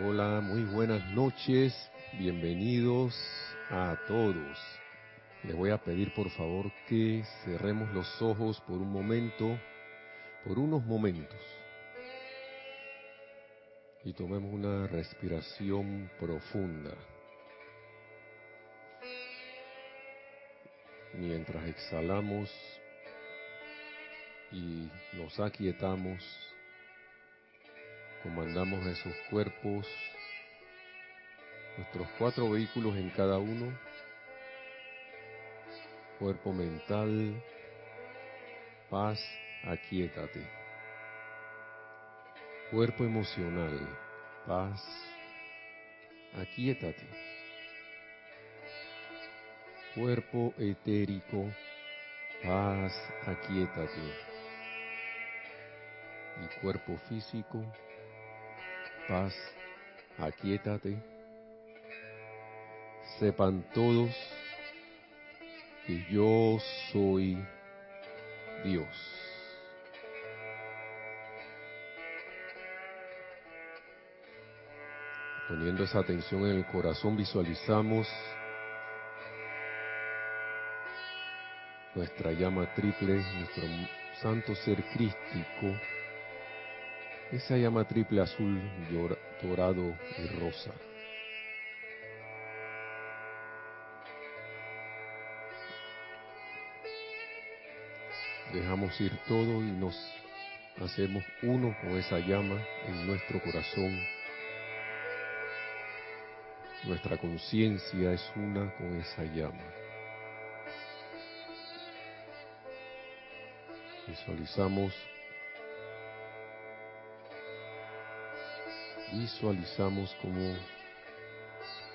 Hola, muy buenas noches, bienvenidos a todos. Les voy a pedir por favor que cerremos los ojos por un momento, por unos momentos, y tomemos una respiración profunda. Mientras exhalamos y nos aquietamos, comandamos a esos cuerpos, nuestros cuatro vehículos en cada uno, cuerpo mental, paz, aquietate. Cuerpo emocional, paz, aquietate. Cuerpo etérico, paz, aquietate. Y cuerpo físico, paz, aquietate. Sepan todos que yo soy Dios. Poniendo esa atención en el corazón, visualizamos nuestra llama triple, nuestro santo ser crístico, esa llama triple azul, dorado y rosa. Dejamos ir todo y nos hacemos uno con esa llama en nuestro corazón. Nuestra conciencia es una con esa llama. Visualizamos visualizamos como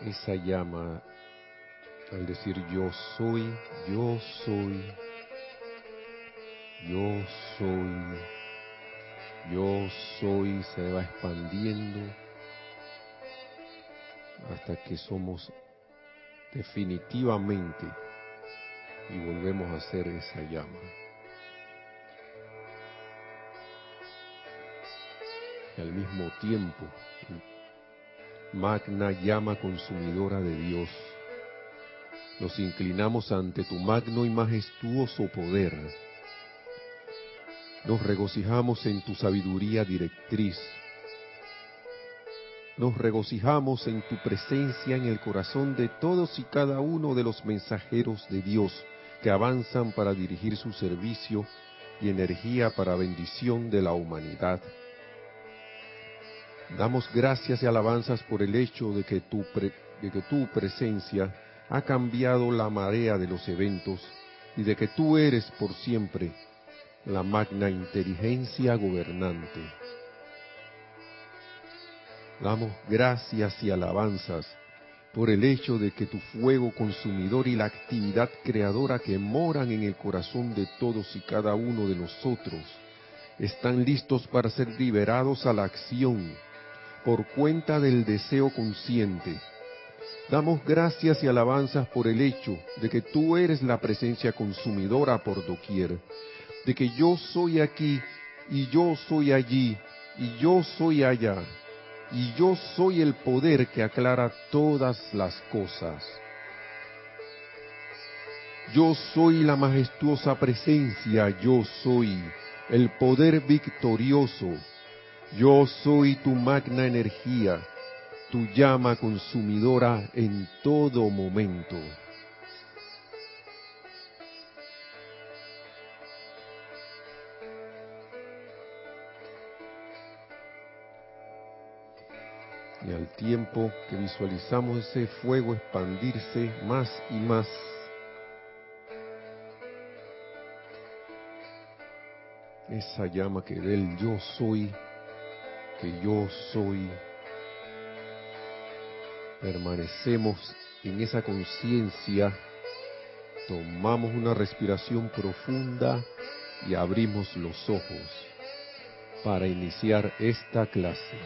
esa llama al decir yo soy, yo soy, yo soy, yo soy, se va expandiendo hasta que somos definitivamente y volvemos a ser esa llama. Y al mismo tiempo magna llama consumidora de Dios. Nos inclinamos ante tu magno y majestuoso poder. Nos regocijamos en tu sabiduría directriz. Nos regocijamos en tu presencia en el corazón de todos y cada uno de los mensajeros de Dios que avanzan para dirigir su servicio y energía para bendición de la humanidad. Damos gracias y alabanzas por el hecho de que, tu de que tu presencia ha cambiado la marea de los eventos y de que tú eres por siempre la magna inteligencia gobernante. Damos gracias y alabanzas por el hecho de que tu fuego consumidor y la actividad creadora que moran en el corazón de todos y cada uno de nosotros están listos para ser liberados a la acción por cuenta del deseo consciente. Damos gracias y alabanzas por el hecho de que tú eres la presencia consumidora por doquier, de que yo soy aquí y yo soy allí y yo soy allá y yo soy el poder que aclara todas las cosas. Yo soy la majestuosa presencia, yo soy el poder victorioso yo soy tu magna energía, tu llama consumidora en todo momento. Y al tiempo que visualizamos ese fuego expandirse más y más, esa llama que del yo soy que yo soy, permanecemos en esa conciencia, tomamos una respiración profunda y abrimos los ojos para iniciar esta clase.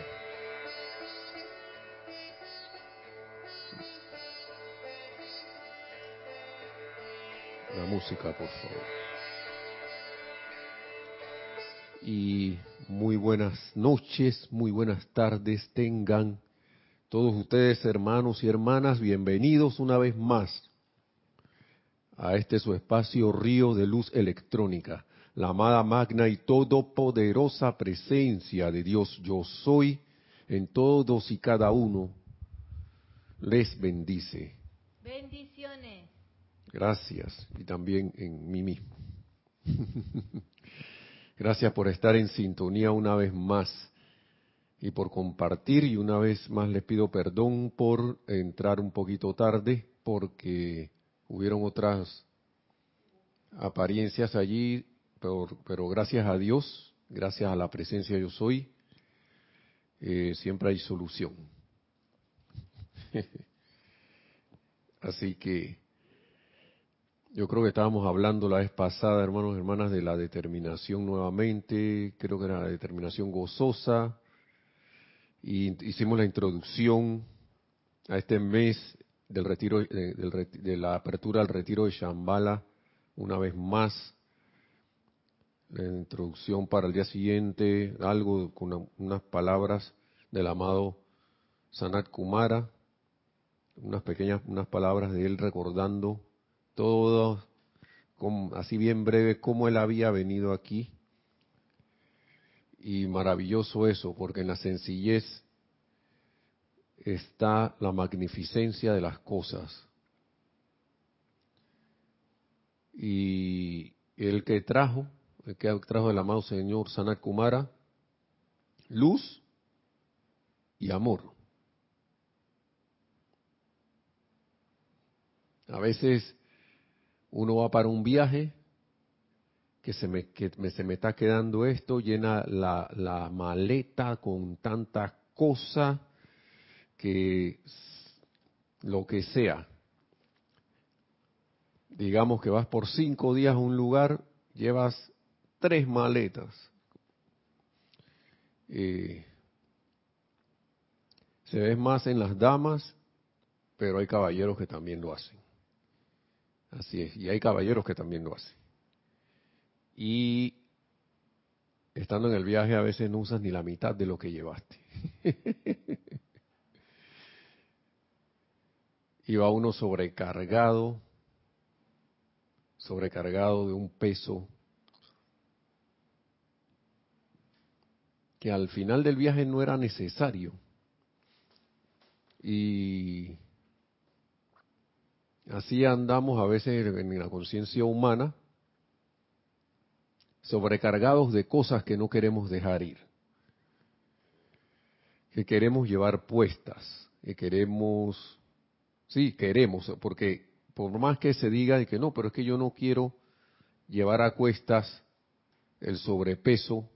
La música, por favor y muy buenas noches, muy buenas tardes tengan Todos ustedes, hermanos y hermanas, bienvenidos una vez más a este su espacio río de luz electrónica, la amada magna y todopoderosa presencia de Dios yo soy en todos y cada uno les bendice. Bendiciones. Gracias y también en mí mismo. Gracias por estar en sintonía una vez más y por compartir y una vez más les pido perdón por entrar un poquito tarde porque hubieron otras apariencias allí, pero, pero gracias a Dios, gracias a la presencia yo soy, eh, siempre hay solución. Así que yo creo que estábamos hablando la vez pasada, hermanos y hermanas, de la determinación nuevamente, creo que era la determinación gozosa, y hicimos la introducción a este mes del retiro, eh, de la apertura al retiro de Shambhala, una vez más, la introducción para el día siguiente, algo con unas palabras del amado Sanat Kumara, unas pequeñas, unas palabras de él recordando todo, así bien breve, cómo él había venido aquí. Y maravilloso eso, porque en la sencillez está la magnificencia de las cosas. Y el que trajo, el que trajo el amado Señor Sanat Kumara, luz y amor. A veces uno va para un viaje que se me, que se me está quedando esto, llena la, la maleta con tantas cosas que lo que sea. Digamos que vas por cinco días a un lugar, llevas tres maletas. Eh, se ve más en las damas, pero hay caballeros que también lo hacen. Así es, y hay caballeros que también lo hacen. Y estando en el viaje a veces no usas ni la mitad de lo que llevaste. y va uno sobrecargado, sobrecargado de un peso que al final del viaje no era necesario. Y Así andamos a veces en la conciencia humana, sobrecargados de cosas que no queremos dejar ir, que queremos llevar puestas, que queremos, sí, queremos, porque por más que se diga de que no, pero es que yo no quiero llevar a cuestas el sobrepeso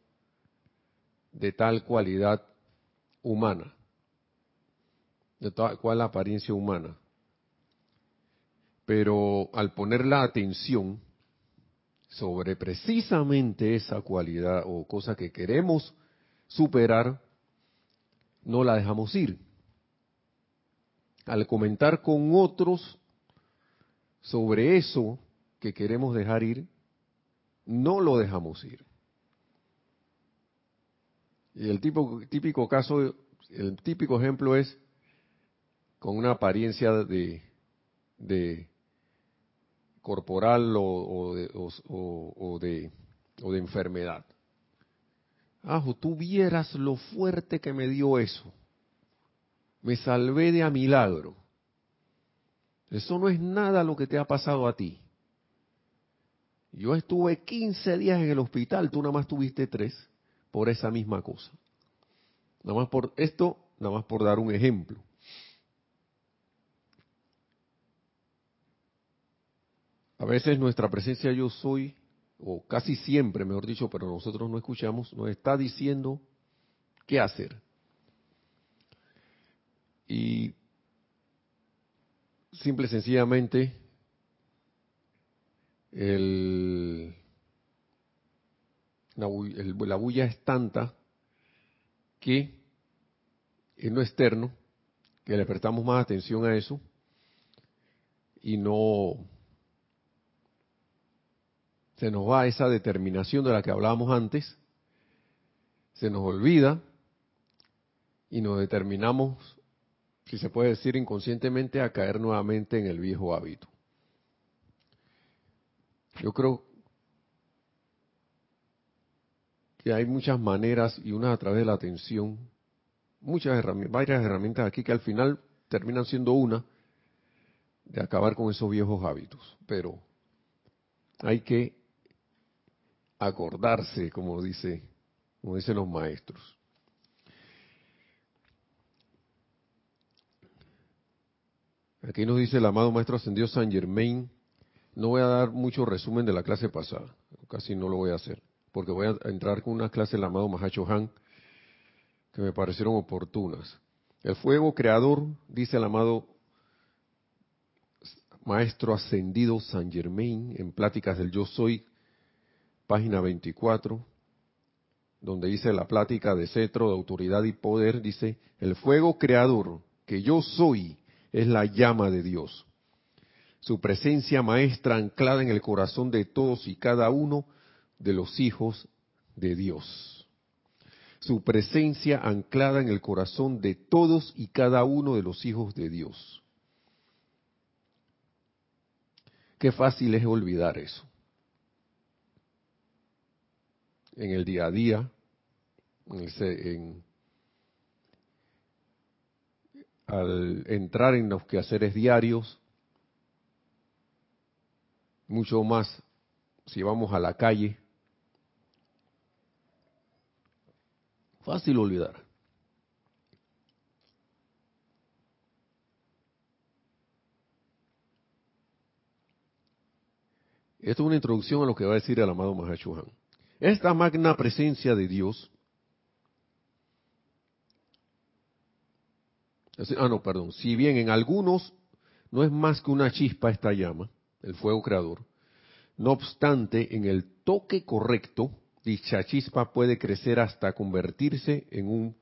de tal cualidad humana, de tal cual apariencia humana pero al poner la atención sobre precisamente esa cualidad o cosa que queremos superar, no la dejamos ir. Al comentar con otros sobre eso que queremos dejar ir, no lo dejamos ir. Y el típico, típico caso, el típico ejemplo es con una apariencia de corporal o, de, o, de, o de enfermedad. Ajo, tú vieras lo fuerte que me dio eso. Me salvé de a milagro. Eso no es nada lo que te ha pasado a ti. Yo estuve 15 días en el hospital, tú nada más tuviste tres por esa misma cosa. Nada más por esto, nada más por dar un ejemplo. A veces nuestra presencia yo soy, o casi siempre, mejor dicho, pero nosotros no escuchamos, nos está diciendo qué hacer. Y simple y sencillamente, el, la, la bulla es tanta que en lo externo, que le prestamos más atención a eso y no se nos va esa determinación de la que hablábamos antes, se nos olvida y nos determinamos si se puede decir inconscientemente, a caer nuevamente en el viejo hábito. Yo creo que hay muchas maneras y una a través de la atención, muchas herramientas, varias herramientas aquí que al final terminan siendo una de acabar con esos viejos hábitos, pero hay que acordarse, como dice, como dicen los maestros. Aquí nos dice el amado Maestro Ascendido San Germain. No voy a dar mucho resumen de la clase pasada, casi no lo voy a hacer, porque voy a entrar con una clase del amado Mahacho Han que me parecieron oportunas. El fuego creador, dice el amado Maestro Ascendido San Germain en Pláticas del Yo Soy, página 24, donde dice la plática de cetro, de autoridad y poder, dice, el fuego creador que yo soy es la llama de Dios. Su presencia maestra anclada en el corazón de todos y cada uno de los hijos de Dios. Su presencia anclada en el corazón de todos y cada uno de los hijos de Dios. Qué fácil es olvidar eso. En el día a día, en, al entrar en los quehaceres diarios, mucho más si vamos a la calle. Fácil olvidar. Esto es una introducción a lo que va a decir el amado Mahachuhan. Esta magna presencia de Dios Ah, no, perdón. Si bien en algunos no es más que una chispa esta llama, el fuego creador, no obstante, en el toque correcto, dicha chispa puede crecer hasta convertirse en un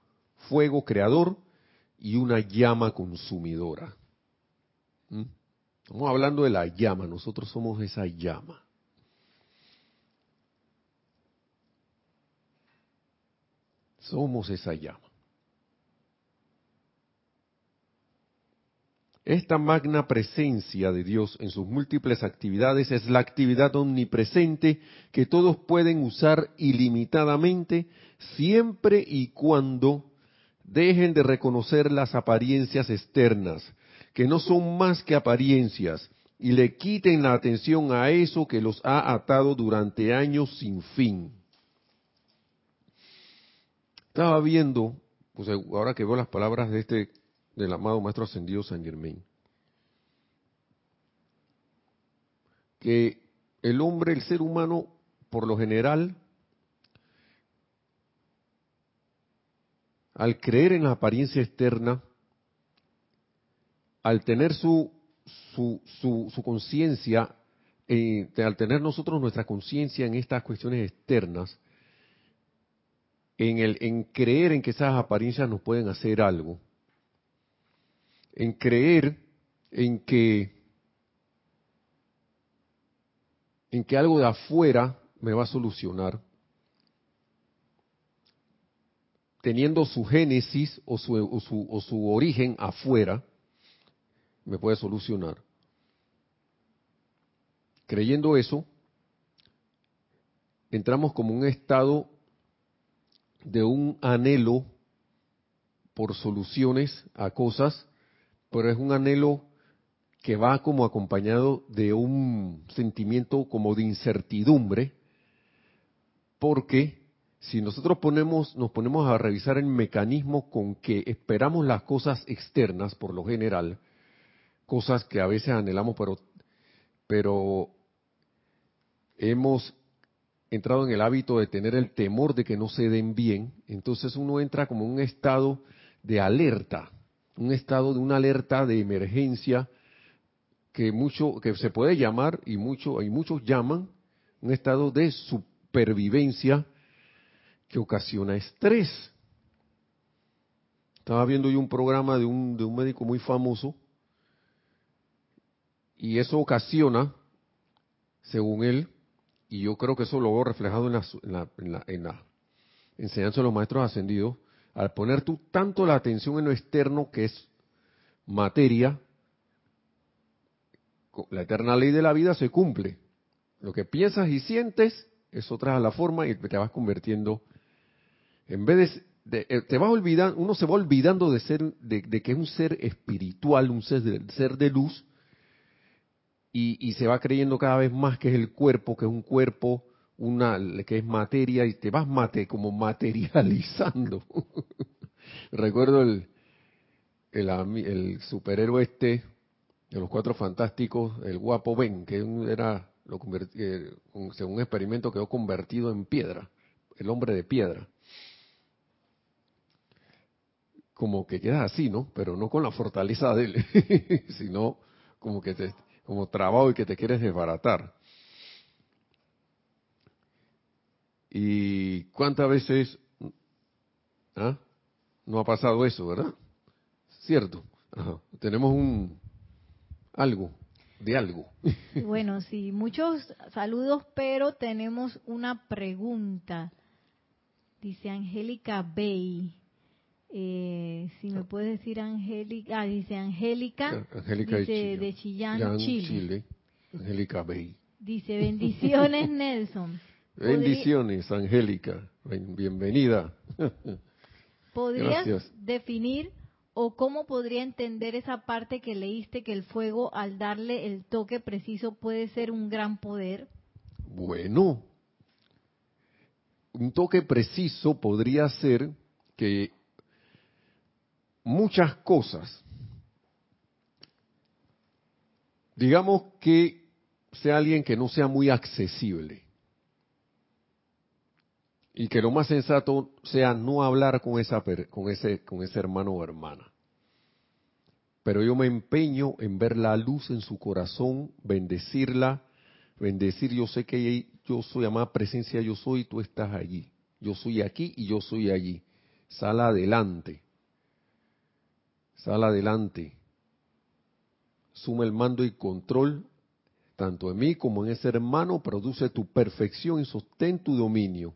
fuego creador y una llama consumidora. ¿Mm? Estamos hablando de la llama, nosotros somos esa llama. Somos esa llama. Esta magna presencia de Dios en sus múltiples actividades es la actividad omnipresente que todos pueden usar ilimitadamente siempre y cuando dejen de reconocer las apariencias externas, que no son más que apariencias, y le quiten la atención a eso que los ha atado durante años sin fin. Estaba viendo, pues ahora que veo las palabras de este del amado Maestro Ascendido San Germain. Que el hombre, el ser humano, por lo general, al creer en la apariencia externa, al tener su, su, su, conciencia, eh, al tener nosotros nuestra conciencia en estas cuestiones externas, en, creer en que esas apariencias nos pueden hacer algo, en creer en que en que algo de afuera me va a solucionar, teniendo su génesis o su origen afuera, me puede solucionar. Creyendo eso, entramos como un estado de un anhelo por soluciones a cosas pero es un anhelo que va como acompañado de un sentimiento como de incertidumbre, porque si nosotros ponemos, nos ponemos a revisar el mecanismo con que esperamos las cosas externas, por lo general, cosas que a veces anhelamos, pero, pero hemos entrado en el hábito de tener el temor de que no se den bien, entonces uno entra como un estado de alerta, un estado de una alerta de emergencia que mucho que se puede llamar y mucho y muchos llaman un estado de supervivencia que ocasiona estrés. Estaba viendo yo un programa de un, de un médico muy famoso y eso ocasiona, según él, y yo creo que eso lo veo reflejado en la, en la, en la enseñanza de los maestros ascendidos, al poner tú tanto la atención en lo externo que es materia, la eterna ley de la vida se cumple. Lo que piensas y sientes, eso trae la forma y te vas convirtiendo. En vez de, eh, te vas olvidando, uno se va olvidando de ser, de, que es un ser espiritual, un ser de luz, y, se va creyendo cada vez más que es el cuerpo, que es un cuerpo, una que es materia, y te vas mate, como materializando. Recuerdo el, el, el superhéroe este de los cuatro fantásticos, el guapo Ben, que era, lo eh, según un experimento, quedó convertido en piedra, el hombre de piedra. Como que quedas así, ¿no? Pero no con la fortaleza de él, sino como que te, como trabajo y que te quieres desbaratar. ¿Y cuántas veces ¿ah? no ha pasado eso, verdad? Cierto. Tenemos un algo, de algo. Bueno, sí, muchos saludos, pero tenemos una pregunta. Dice Angélica Bay. Eh, si me puedes decir Angélica, ah, dice Angélica, dice de Chillán, Chile. Angélica Bay. Dice, bendiciones Nelson. Bendiciones, Angélica. Bienvenida. ¿Podrías definir o cómo podría entender esa parte que leíste que el fuego al darle el toque preciso puede ser un gran poder? Bueno, un toque preciso podría ser que muchas cosas, digamos que sea alguien que no sea muy accesible y que lo más sensato sea no hablar con esa con ese con ese hermano o hermana pero yo me empeño en ver la luz en su corazón, bendecirla, bendecir, yo sé que yo soy amada presencia, yo soy, tú estás allí. Yo soy aquí y yo soy allí. Sal adelante. Sal adelante. Suma el mando y control, tanto en mí como en ese hermano, produce tu perfección y sostén tu dominio.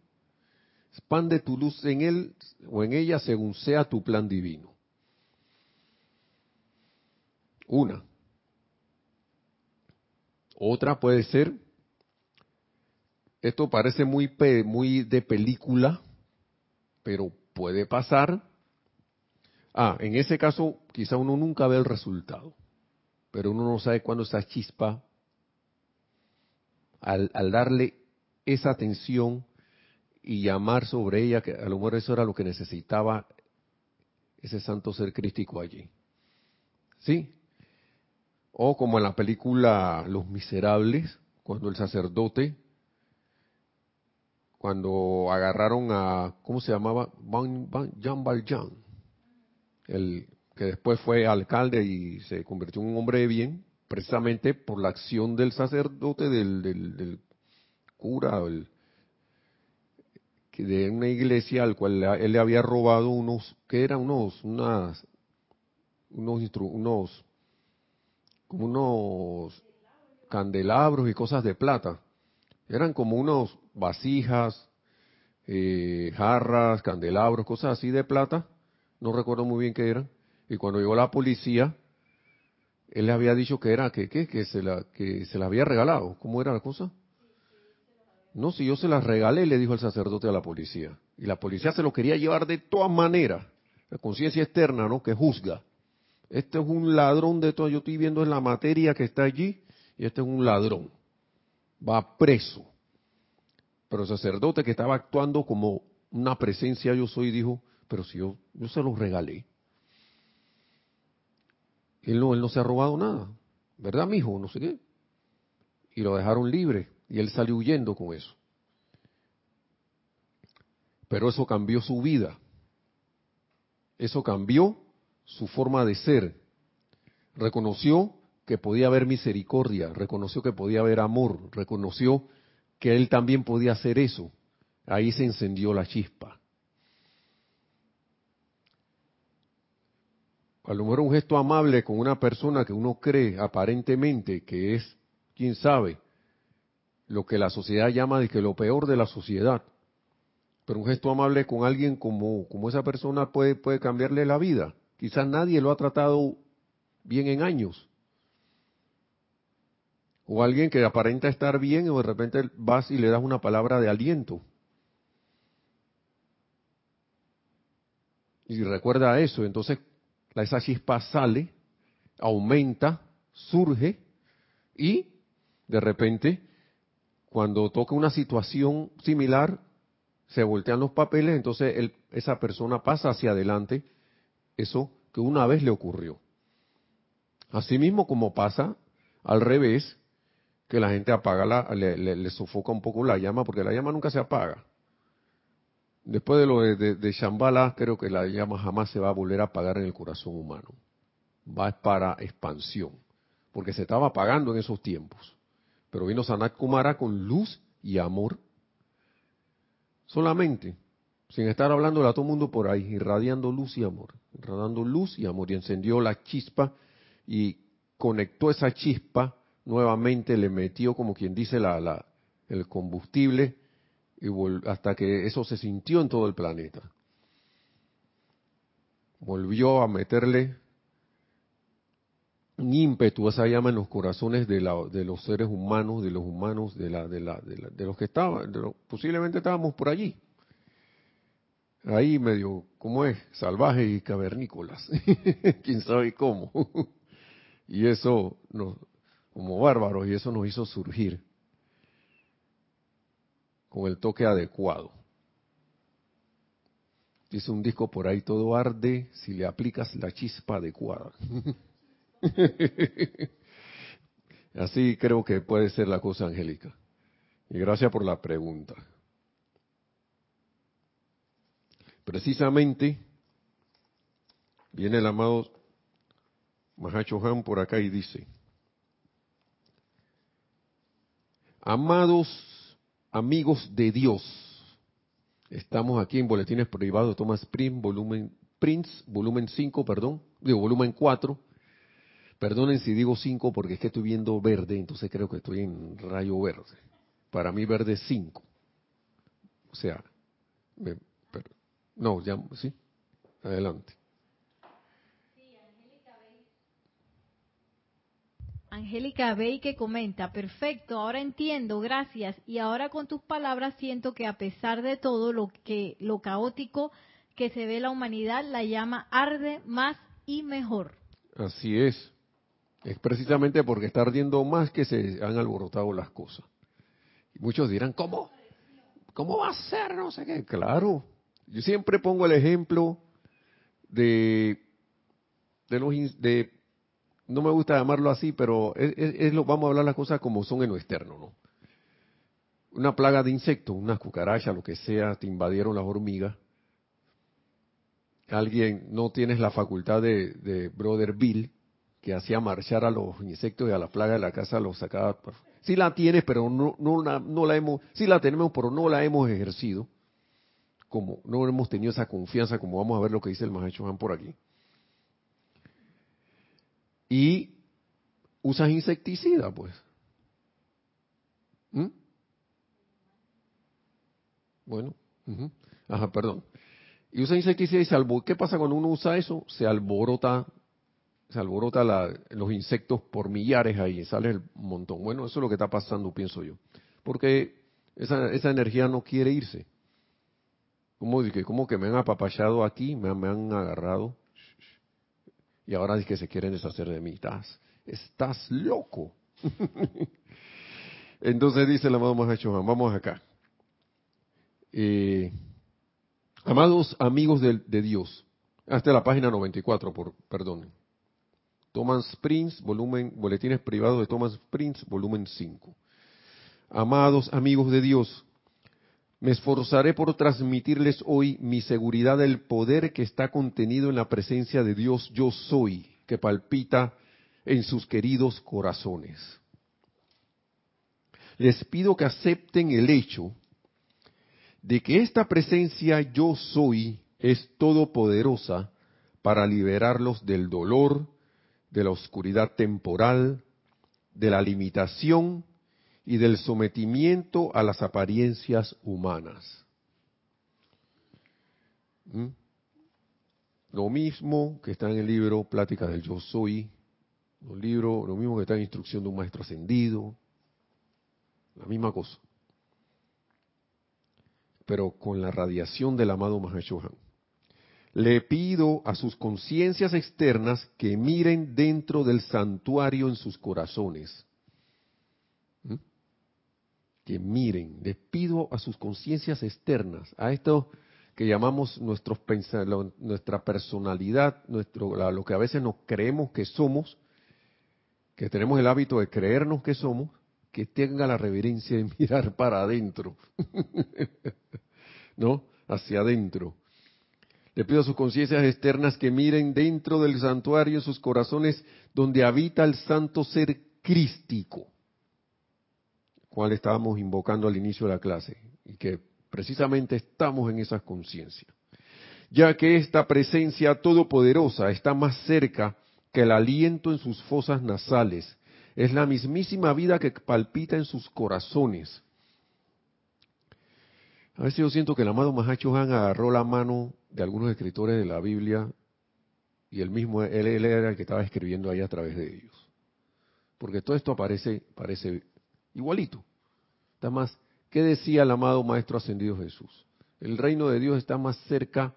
Expande tu luz en él o en ella según sea tu plan divino. Una. Otra puede ser, esto parece muy, muy de película, pero puede pasar. Ah, en ese caso quizá uno nunca ve el resultado, pero uno no sabe cuándo esa chispa, al, darle esa atención y llamar sobre ella, que a lo mejor eso era lo que necesitaba ese santo ser crístico allí. ¿Sí? O como en la película Los Miserables, cuando el sacerdote, cuando agarraron a, ¿cómo se llamaba? Jean Valjean, el que después fue alcalde y se convirtió en un hombre de bien, precisamente por la acción del sacerdote, del, cura, de una iglesia al cual él le había robado unos, que eran unos, unas, unos, unos como unos candelabros y cosas de plata. Eran como unos vasijas, eh, jarras, candelabros, cosas así de plata. No recuerdo muy bien qué eran. Y cuando llegó la policía, él le había dicho que era que, que, que se la que se la había regalado. ¿Cómo era la cosa? No, si yo se las regalé, le dijo el sacerdote a la policía. Y la policía se lo quería llevar de todas maneras. La conciencia externa, ¿no? Que juzga. Este es un ladrón de todo. Yo estoy viendo en la materia que está allí y este es un ladrón. Va preso. Pero el sacerdote que estaba actuando como una presencia yo soy dijo, pero si yo, yo se los regalé. Él no, él no se ha robado nada. ¿Verdad, mijo? No sé qué. Y lo dejaron libre y él salió huyendo con eso. Pero eso cambió su vida. Eso cambió su forma de ser. Reconoció que podía haber misericordia, reconoció que podía haber amor, reconoció que él también podía hacer eso. Ahí se encendió la chispa. A lo mejor un gesto amable con una persona que uno cree aparentemente que es, quién sabe, lo que la sociedad llama de que lo peor de la sociedad. Pero un gesto amable con alguien como, como esa persona puede, puede cambiarle la vida. Quizás nadie lo ha tratado bien en años. O alguien que aparenta estar bien o de repente vas y le das una palabra de aliento. Y recuerda eso, entonces esa chispa sale, aumenta, surge y de repente cuando toca una situación similar se voltean los papeles, entonces esa persona pasa hacia adelante eso que una vez le ocurrió. Asimismo como pasa al revés, que la gente apaga la, le, le, sofoca un poco la llama, porque la llama nunca se apaga. Después de lo de, Shambhala, creo que la llama jamás se va a volver a apagar en el corazón humano. Va para expansión, porque se estaba apagando en esos tiempos. Pero vino Sanat Kumara con luz y amor. Solamente, sin estar hablando a todo el mundo por ahí, irradiando luz y amor, irradiando luz y amor, y encendió la chispa y conectó esa chispa nuevamente le metió, como quien dice, la, la, el combustible y hasta que eso se sintió en todo el planeta. Volvió a meterle un ímpetu, esa llama en los corazones de, la, de los seres humanos, de los humanos, de, la, de, la, de, los que estaban, posiblemente estábamos por allí. Ahí medio, ¿cómo es? Salvajes y cavernícolas. Quién sabe cómo. y eso nos, como bárbaros y eso nos hizo surgir con el toque adecuado. Dice un disco por ahí, todo arde si le aplicas la chispa adecuada. Así creo que puede ser la cosa angélica. Y gracias por la pregunta. Precisamente viene el amado Mahacho Han por acá y dice, Amados amigos de Dios, estamos aquí en Boletines Privados Thomas Prince, volumen, Prince, volumen 5, perdón, digo, volumen 4. Perdonen si digo 5 porque es que estoy viendo verde, entonces creo que estoy en rayo verde. Para mí verde es 5. O sea, no, ya, sí, adelante. Angélica Bey que comenta, perfecto, ahora entiendo, gracias. Y ahora con tus palabras siento que a pesar de todo lo que lo caótico que se ve la humanidad, la llama arde más y mejor. Así es. Es precisamente porque está ardiendo más que se han alborotado las cosas. Muchos dirán, ¿cómo? ¿Cómo va a ser? No sé qué. Claro. Yo siempre pongo el ejemplo de de los de no me gusta llamarlo así, pero es, lo, vamos a hablar las cosas como son en lo externo, ¿no? Una plaga de insectos, una cucaracha, lo que sea, te invadieron las hormigas. Alguien, no tienes la facultad de, Brother Bill, que hacía marchar a los insectos y a la plaga de la casa los sacaba. Sí la tienes, pero no, no, la, no la hemos, sí la tenemos, pero no la hemos ejercido. Como no hemos tenido esa confianza, como vamos a ver lo que dice el Juan por aquí y usas insecticida, pues. ¿Mm? Bueno, ajá, perdón. Y usa insecticida y se ¿Qué pasa cuando uno usa eso? Se alborota, se alborota los insectos por millares ahí, sale el montón. Bueno, eso es lo que está pasando, pienso yo. Porque esa, esa energía no quiere irse. Como, que, como que me han apapachado aquí, me han agarrado y ahora es que se quieren deshacer de mí. Estás, estás loco. Entonces dice el amado Mahacho, vamos acá. Eh, amados amigos de, Dios, hasta la página 94, por, perdón. Thomas Prince, volumen, boletines privados de Thomas Prince, volumen 5. Amados amigos de Dios, me esforzaré por transmitirles hoy mi seguridad del poder que está contenido en la presencia de Dios yo soy, que palpita en sus queridos corazones. Les pido que acepten el hecho de que esta presencia yo soy es todopoderosa para liberarlos del dolor, de la oscuridad temporal, de la limitación y del sometimiento a las apariencias humanas. ¿Mm? Lo mismo que está en el libro Plática del Yo Soy, Los libros, lo mismo que está en instrucción de un maestro ascendido, la misma cosa. Pero con la radiación del amado Mahashohan. Le pido a sus conciencias externas que miren dentro del santuario en sus corazones. Que miren, les pido a sus conciencias externas, a esto que llamamos nuestros nuestra personalidad, nuestro, lo que a veces nos creemos que somos, que tenemos el hábito de creernos que somos, que tenga la reverencia de mirar para adentro, ¿no? Hacia adentro. Le pido a sus conciencias externas que miren dentro del santuario en sus corazones donde habita el santo ser crístico, cual estábamos invocando al inicio de la clase, y que precisamente estamos en esa conciencia, ya que esta presencia todopoderosa está más cerca que el aliento en sus fosas nasales, es la mismísima vida que palpita en sus corazones. A veces yo siento que el amado Mahacho Han agarró la mano de algunos escritores de la Biblia y él mismo, él, era el que estaba escribiendo ahí a través de ellos. Porque todo esto aparece, parece igualito. Está más, ¿qué decía el amado Maestro Ascendido Jesús? El reino de Dios está más cerca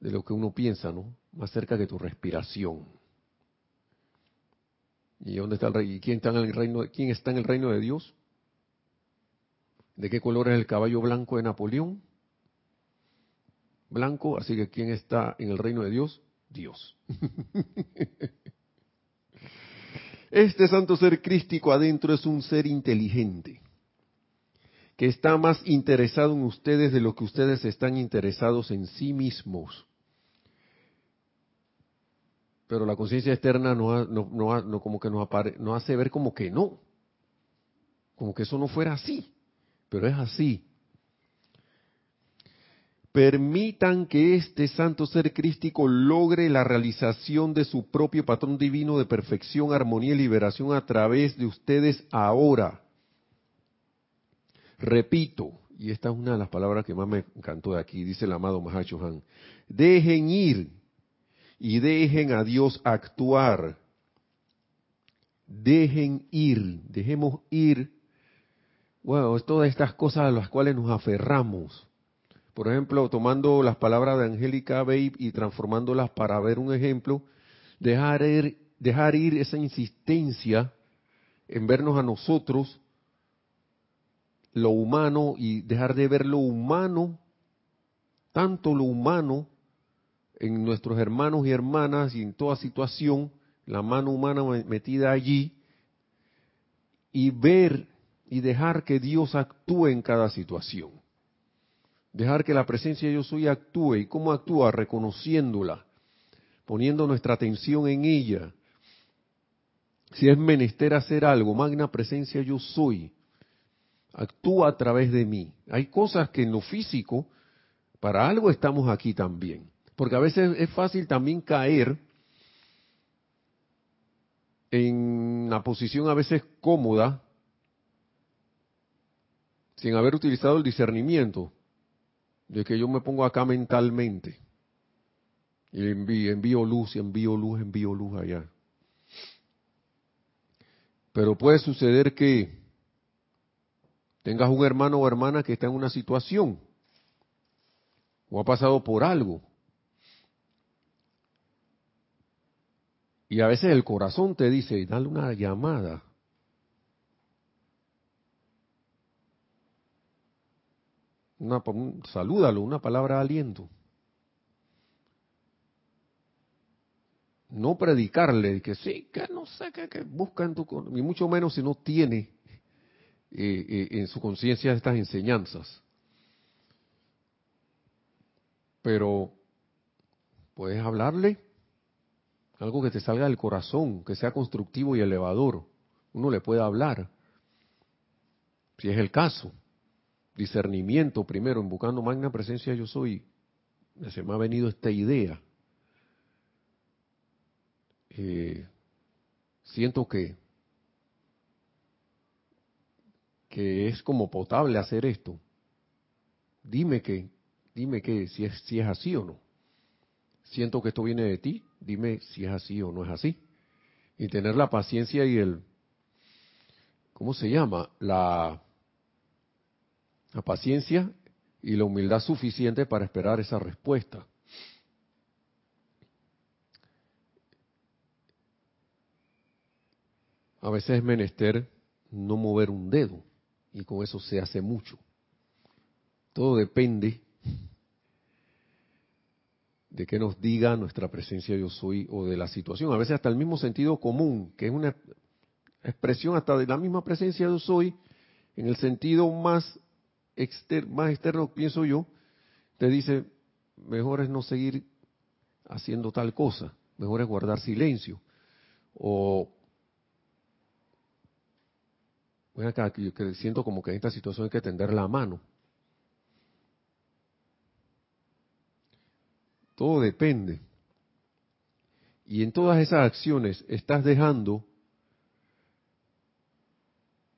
de lo que uno piensa, ¿no? Más cerca que tu respiración. ¿Y dónde está el rey? ¿Y quién está en el reino? ¿Quién está en el reino de Dios? ¿De qué color es el caballo blanco de Napoleón? Blanco, así que ¿quién está en el reino de Dios? Dios. Este santo ser crístico adentro es un ser inteligente, que está más interesado en ustedes de lo que ustedes están interesados en sí mismos pero la conciencia externa no, no, como que nos, hace ver como que no, como que eso no fuera así, pero es así. Permitan que este santo ser crístico logre la realización de su propio patrón divino de perfección, armonía y liberación a través de ustedes ahora. Repito, y esta es una de las palabras que más me encantó de aquí, dice el amado Mahacho Han, dejen ir y dejen a Dios actuar. Dejen ir, dejemos ir, bueno, todas estas cosas a las cuales nos aferramos. Por ejemplo, tomando las palabras de Angélica Babe y transformándolas para ver un ejemplo, dejar ir, dejar ir esa insistencia en vernos a nosotros, lo humano, y dejar de ver lo humano, tanto lo humano, en nuestros hermanos y hermanas y en toda situación, la mano humana metida allí, y ver y dejar que Dios actúe en cada situación. Dejar que la presencia yo soy actúe. ¿Y cómo actúa? Reconociéndola, poniendo nuestra atención en ella. Si es menester hacer algo, magna presencia yo soy. Actúa a través de mí. Hay cosas que en lo físico, para algo estamos aquí también. Porque a veces es fácil también caer en una posición a veces cómoda sin haber utilizado el discernimiento de que yo me pongo acá mentalmente y envío, luz y envío luz, envío luz allá. Pero puede suceder que tengas un hermano o hermana que está en una situación o ha pasado por algo Y a veces el corazón te dice, dale una llamada. Una, salúdalo, una palabra de aliento. No predicarle que sí, que no sé, que, que busca en tu... Ni mucho menos si no tiene eh, eh, en su conciencia estas enseñanzas. Pero puedes hablarle algo que te salga del corazón, que sea constructivo y elevador. Uno le puede hablar, si es el caso. Discernimiento primero, invocando magna presencia yo soy. Se me ha venido esta idea. Eh, siento que que es como potable hacer esto. Dime que, dime que si es, si es así o no. Siento que esto viene de ti, dime si es así o no es así. Y tener la paciencia y el, ¿cómo se llama? La, la paciencia y la humildad suficiente para esperar esa respuesta. A veces es menester no mover un dedo y con eso se hace mucho. Todo depende de que nos diga nuestra presencia yo soy o de la situación. A veces hasta el mismo sentido común, que es una expresión hasta de la misma presencia yo soy, en el sentido más, más externo, pienso yo, te dice, mejor es no seguir haciendo tal cosa, mejor es guardar silencio. O bueno, acá, yo siento como que en esta situación hay que tender la mano. Todo depende. Y en todas esas acciones estás dejando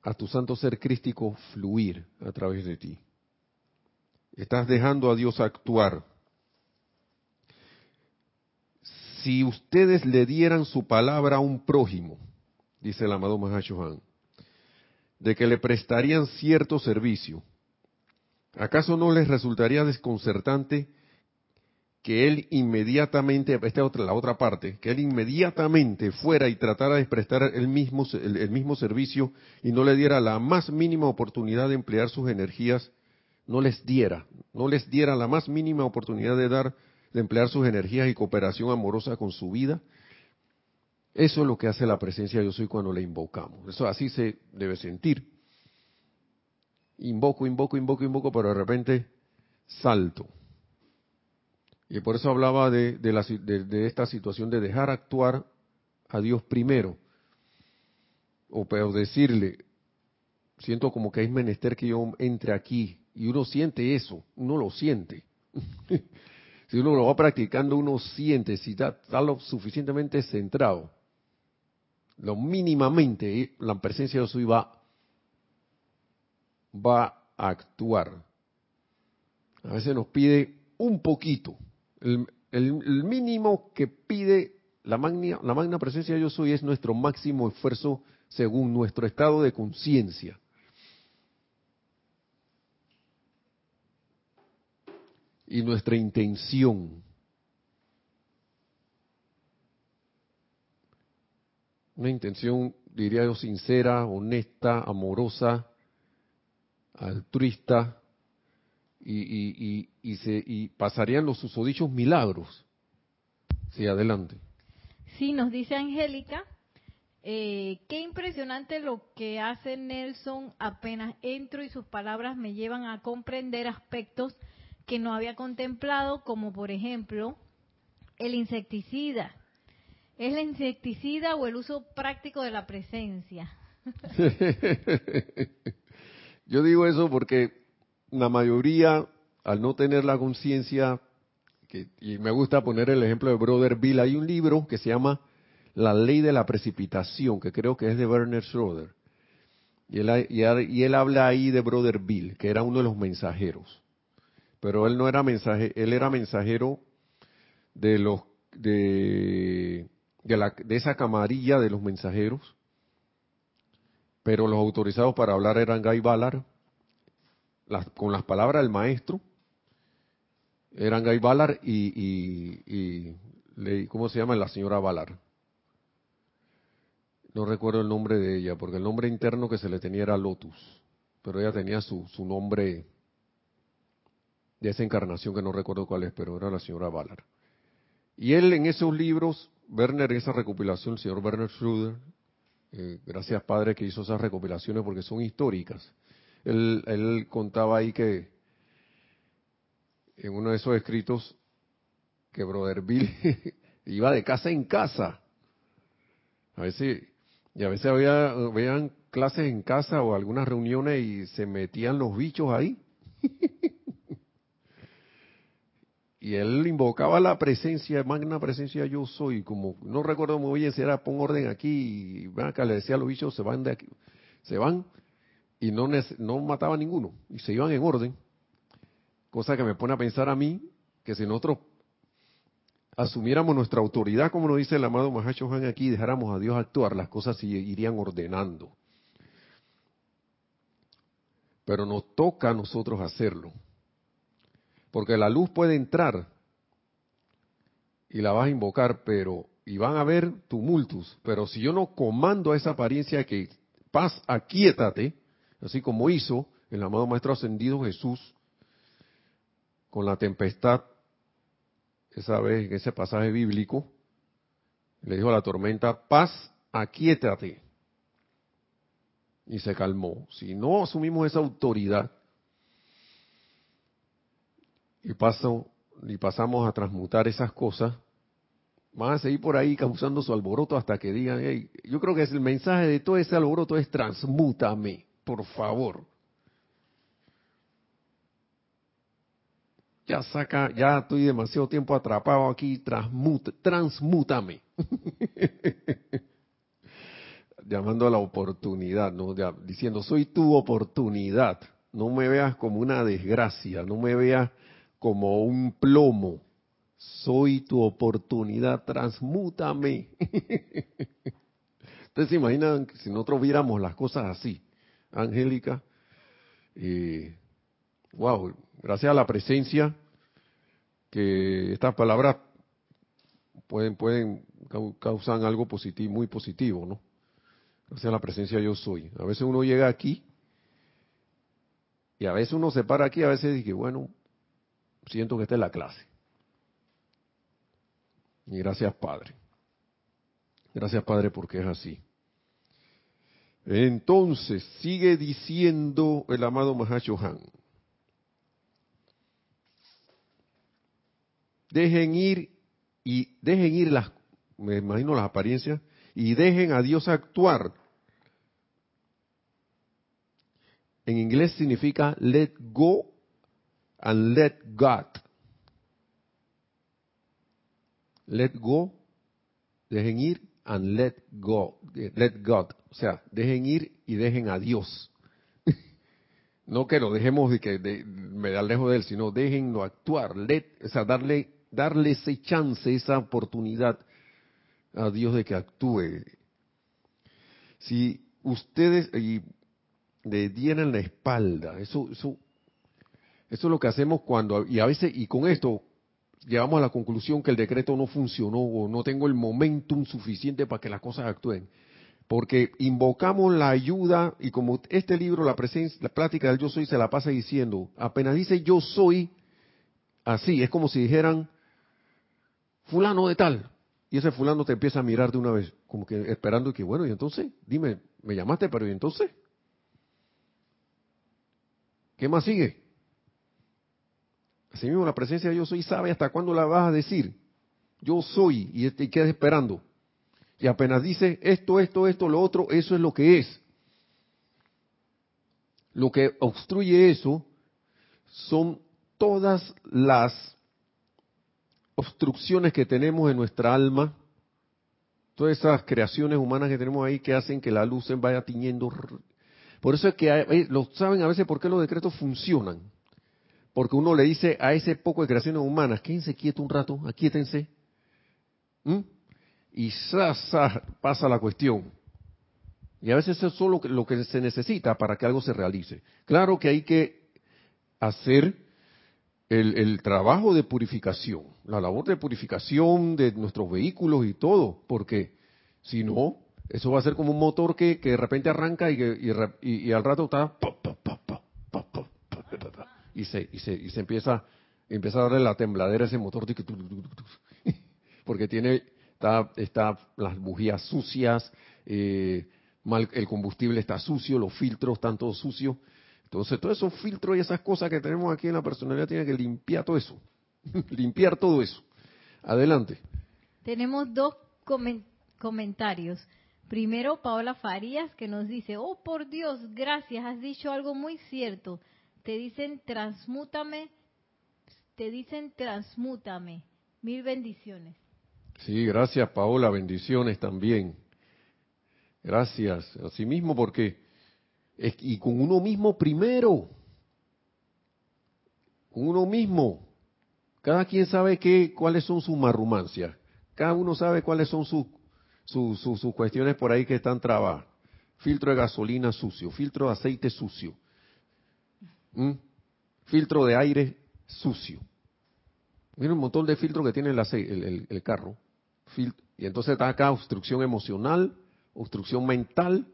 a tu santo ser crístico fluir a través de ti. Estás dejando a Dios actuar. Si ustedes le dieran su palabra a un prójimo, dice el amado Mahashohan, de que le prestarían cierto servicio, ¿acaso no les resultaría desconcertante que él inmediatamente, esta otra, la otra parte, que él inmediatamente fuera y tratara de prestar el mismo, el, mismo servicio y no le diera la más mínima oportunidad de emplear sus energías, no les diera, no les diera la más mínima oportunidad de dar, de emplear sus energías y cooperación amorosa con su vida. Eso es lo que hace la presencia yo soy cuando le invocamos. Eso así se debe sentir. Invoco, invoco, invoco, invoco, pero de repente salto y por eso hablaba de, de, esta situación de dejar actuar a Dios primero. O decirle, siento como que hay menester que yo entre aquí. Y uno siente eso, uno lo siente. si uno lo va practicando, uno siente, si está, lo suficientemente centrado, lo mínimamente, la presencia de Dios va, va a actuar. A veces nos pide un poquito, el, mínimo que pide la magna, la magna presencia yo soy es nuestro máximo esfuerzo según nuestro estado de conciencia. Y nuestra intención. Una intención, diría yo, sincera, honesta, amorosa, altruista, y, y, se, y pasarían los susodichos milagros. Sí, adelante. Sí, nos dice Angélica, eh, qué impresionante lo que hace Nelson apenas entro y sus palabras me llevan a comprender aspectos que no había contemplado, como por ejemplo el insecticida. ¿Es el insecticida o el uso práctico de la presencia? Yo digo eso porque la mayoría, al no tener la conciencia, y me gusta poner el ejemplo de Brother Bill, hay un libro que se llama La ley de la precipitación, que creo que es de Werner Schroeder. Y él, y él habla ahí de Brother Bill, que era uno de los mensajeros. Pero él no era mensaje, él era mensajero de los de, de, la, de esa camarilla de los mensajeros, pero los autorizados para hablar eran Guy Ballard con las palabras del maestro, eran Guy Ballard y, ¿cómo se llama? La señora Ballard. No recuerdo el nombre de ella, porque el nombre interno que se le tenía era Lotus, pero ella tenía su, nombre de esa encarnación que no recuerdo cuál es, pero era la señora Ballard. Y él en esos libros, Werner, esa recopilación, el señor Werner Schroeder, eh, gracias Padre que hizo esas recopilaciones porque son históricas él, contaba ahí que en uno de esos escritos que Brother Bill iba de casa en casa. A veces, y a veces había, veían clases en casa o algunas reuniones y se metían los bichos ahí. y él invocaba la presencia, magna presencia yo soy, como no recuerdo muy bien si era pon orden aquí, y acá le decía a los bichos se van de aquí, se van, y no, no mataba a ninguno y se iban en orden. Cosa que me pone a pensar a mí que si nosotros asumiéramos nuestra autoridad, como nos dice el amado Mahacho Juan aquí, dejáramos a Dios actuar, las cosas se irían ordenando. Pero nos toca a nosotros hacerlo. Porque la luz puede entrar y la vas a invocar, pero y van a haber tumultos, pero si yo no comando a esa apariencia que paz, aquíétate, así como hizo el amado Maestro Ascendido Jesús con la tempestad, esa vez en ese pasaje bíblico, le dijo a la tormenta, paz, aquíétate. Y se calmó. Si no asumimos esa autoridad y, paso, y pasamos a transmutar esas cosas, van a seguir por ahí causando su alboroto hasta que digan, yo creo que es el mensaje de todo ese alboroto es transmútame, por favor. Ya saca, ya estoy demasiado tiempo atrapado aquí, transmútame. Llamando a la oportunidad, ¿no? diciendo, soy tu oportunidad. No me veas como una desgracia, no me veas como un plomo soy tu oportunidad, transmútame. Ustedes se imaginan si nosotros viéramos las cosas así, Angélica. wow, gracias a la presencia que estas palabras pueden, pueden causar algo positivo, muy positivo, ¿no? Gracias a la presencia yo soy. A veces uno llega aquí y a veces uno se para aquí, a veces dice, bueno, siento que esta es la clase. Y gracias Padre. Gracias Padre porque es así. Entonces, sigue diciendo el amado Han. Dejen ir y dejen ir las, me imagino las apariencias, y dejen a Dios actuar. En inglés significa let go and let God. let go, dejen ir, and let go, let God. O sea, dejen ir y dejen a Dios. no que lo dejemos de que me da lejos de él, sino déjenlo actuar, let, o sea, darle, darle ese chance, esa oportunidad a Dios de que actúe. Si ustedes y le dieran la espalda, eso, eso, eso es lo que hacemos cuando, y a veces, y con esto, llegamos a la conclusión que el decreto no funcionó o no tengo el momentum suficiente para que las cosas actúen. Porque invocamos la ayuda y como este libro, la presencia, la plática del yo soy se la pasa diciendo, apenas dice yo soy, así, es como si dijeran fulano de tal. Y ese fulano te empieza a mirar de una vez, como que esperando que, bueno, y entonces, dime, me llamaste, pero ¿y entonces? ¿Qué más sigue? Así mismo la presencia de yo soy sabe hasta cuándo la vas a decir. Yo soy y, y quedas esperando. Y apenas dice esto, esto, esto, lo otro, eso es lo que es. Lo que obstruye eso son todas las obstrucciones que tenemos en nuestra alma, todas esas creaciones humanas que tenemos ahí que hacen que la luz se vaya tiñendo. Por eso es que lo saben a veces por qué los decretos funcionan porque uno le dice a ese poco de creaciones humanas, quédense quieto un rato, aquíétense. Y sa, pasa la cuestión. Y a veces eso es solo lo que se necesita para que algo se realice. Claro que hay que hacer el, el, trabajo de purificación, la labor de purificación de nuestros vehículos y todo, porque si no, eso va a ser como un motor que, que de repente arranca y, y, y, al rato está y se, y se, y se empieza, empieza a darle la tembladera a ese motor porque tiene, está, está las bujías sucias, eh, mal, el combustible está sucio, los filtros están todos sucios. Entonces, todos esos filtros y esas cosas que tenemos aquí en la personalidad tiene que limpiar todo eso. limpiar todo eso. Adelante. Tenemos dos comentarios. Primero, Paola Farías, que nos dice, oh por Dios, gracias, has dicho algo muy cierto te dicen transmútame, te dicen transmútame. Mil bendiciones. Sí, gracias Paola, bendiciones también. Gracias. Asimismo, porque es, y con uno mismo primero, con uno mismo. Cada quien sabe qué, cuáles son sus marrumancias. Cada uno sabe cuáles son sus, sus, sus, cuestiones por ahí que están trabadas. Filtro de gasolina sucio, filtro de aceite sucio, filtro de aire sucio. Mira un montón de filtros que tiene el, el, carro. Y entonces está acá obstrucción emocional, obstrucción mental,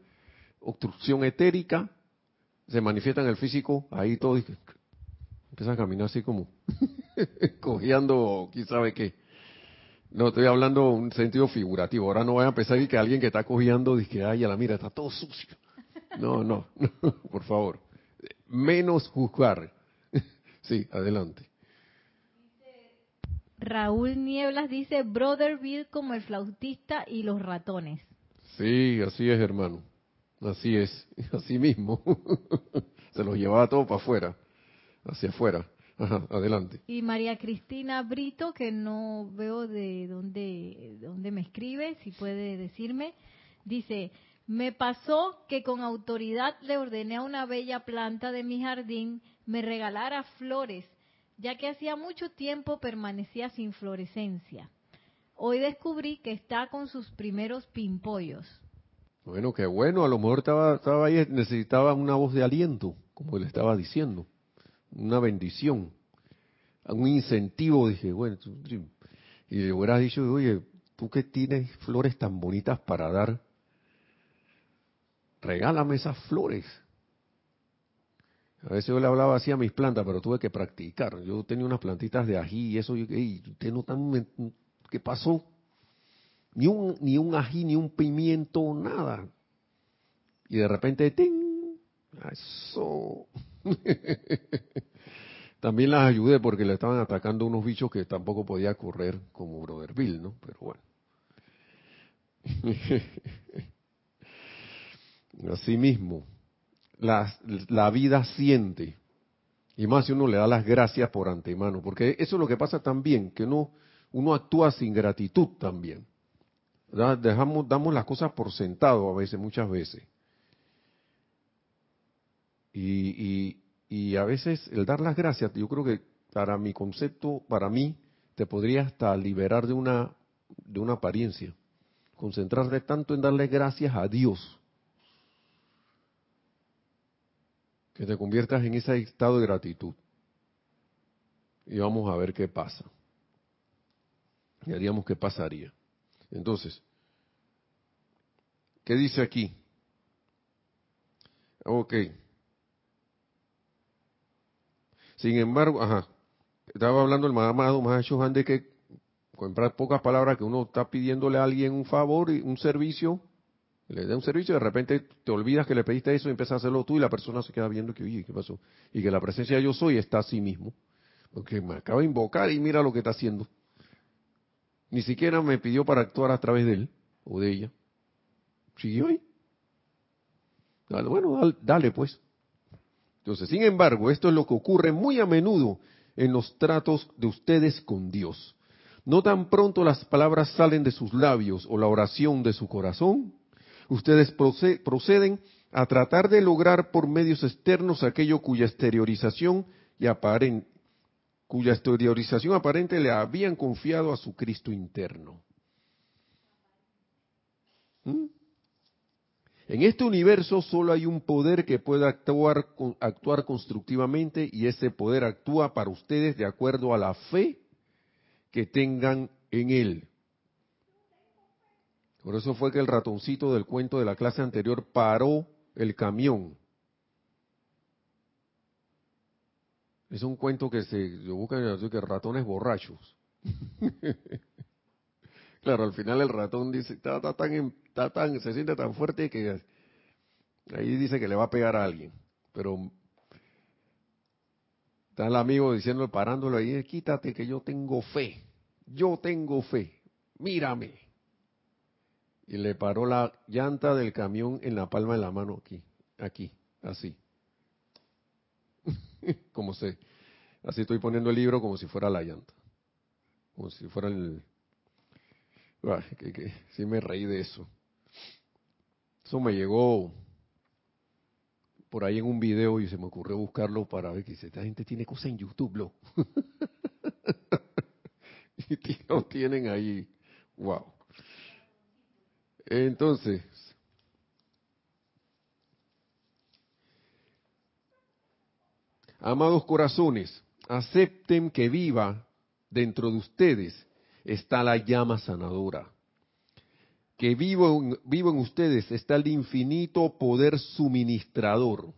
obstrucción etérica. Se manifiesta en el físico, ahí todo. Empieza a caminar así como cojeando, quién sabe qué. No, estoy hablando en un sentido figurativo. Ahora no voy a y que alguien que está cojeando dice, ay, a la mira, está todo sucio. No, no, por favor. Menos juzgar. Sí, adelante. Raúl Nieblas dice, Brother Bill como el flautista y los ratones. Sí, así es, hermano. Así es, así mismo. Se los llevaba todo para afuera, hacia afuera. Ajá, adelante. Y María Cristina Brito, que no veo de dónde, dónde me escribe, si puede decirme, dice, me pasó que con autoridad le ordené a una bella planta de mi jardín me regalara flores, ya que hacía mucho tiempo permanecía sin florescencia. Hoy descubrí que está con sus primeros pimpollos. Bueno, qué bueno, a lo mejor estaba, estaba ahí, necesitaba una voz de aliento, como le estaba diciendo una bendición, un incentivo, dije, bueno, y le hubieras dicho, oye, tú que tienes flores tan bonitas para dar, regálame esas flores. A veces yo le hablaba así a mis plantas, pero tuve que practicar. Yo tenía unas plantitas de ají y eso, y usted no tan, ¿qué pasó? Ni un, ni un ají, ni un pimiento, nada. Y de repente, ¡ting! Eso. También las ayudé porque le estaban atacando unos bichos que tampoco podía correr como Brother Bill, ¿no? Pero bueno. Así mismo, la, la vida siente. Y más si uno le da las gracias por antemano, porque eso es lo que pasa también, que uno, uno actúa sin gratitud también. Dejamos, damos las cosas por sentado a veces, muchas veces. Y, y, a veces el dar las gracias, yo creo que para mi concepto, para mí, te podría hasta liberar de una, de una apariencia. Concentrarte tanto en darle gracias a Dios. Que te conviertas en ese estado de gratitud. Y vamos a ver qué pasa. Y haríamos qué pasaría. Entonces, ¿qué dice aquí? Ok. Sin embargo, ajá, estaba hablando el amado Mahashohan de que, con pocas palabras, que uno está pidiéndole a alguien un favor, y un servicio, le da un servicio de repente te olvidas que le pediste eso y empiezas a hacerlo tú y la persona se queda viendo que, oye, ¿qué pasó? Y que la presencia de yo soy está a sí mismo. Porque me acaba de invocar y mira lo que está haciendo. Ni siquiera me pidió para actuar a través de él o de ella. Siguió ahí. bueno, dale pues. Entonces, sin embargo, esto es lo que ocurre muy a menudo en los tratos de ustedes con Dios. No tan pronto las palabras salen de sus labios o la oración de su corazón, ustedes proceden a tratar de lograr por medios externos aquello cuya exteriorización y aparente, cuya exteriorización aparente le habían confiado a su Cristo interno. ¿Mm? En este universo solo hay un poder que puede actuar, actuar constructivamente y ese poder actúa para ustedes de acuerdo a la fe que tengan en él. Por eso fue que el ratoncito del cuento de la clase anterior paró el camión. Es un cuento que se busca en que ratones borrachos. Claro, al final el ratón dice, está, tan, está tan, se siente tan fuerte que ahí dice que le va a pegar a alguien. Pero está el amigo diciendo, parándolo ahí, quítate que yo tengo fe, yo tengo fe, mírame. Y le paró la llanta del camión en la palma de la mano aquí, aquí, así. como se, así estoy poniendo el libro como si fuera la llanta, como si fuera el, que, sí me reí de eso. Eso me llegó por ahí en un video y se me ocurrió buscarlo para ver que esta gente tiene cosas en YouTube, ¿lo? lo tienen ahí. Wow. Entonces, amados corazones, acepten que viva dentro de ustedes está la llama sanadora. Que vivo, vivo en ustedes está el infinito poder suministrador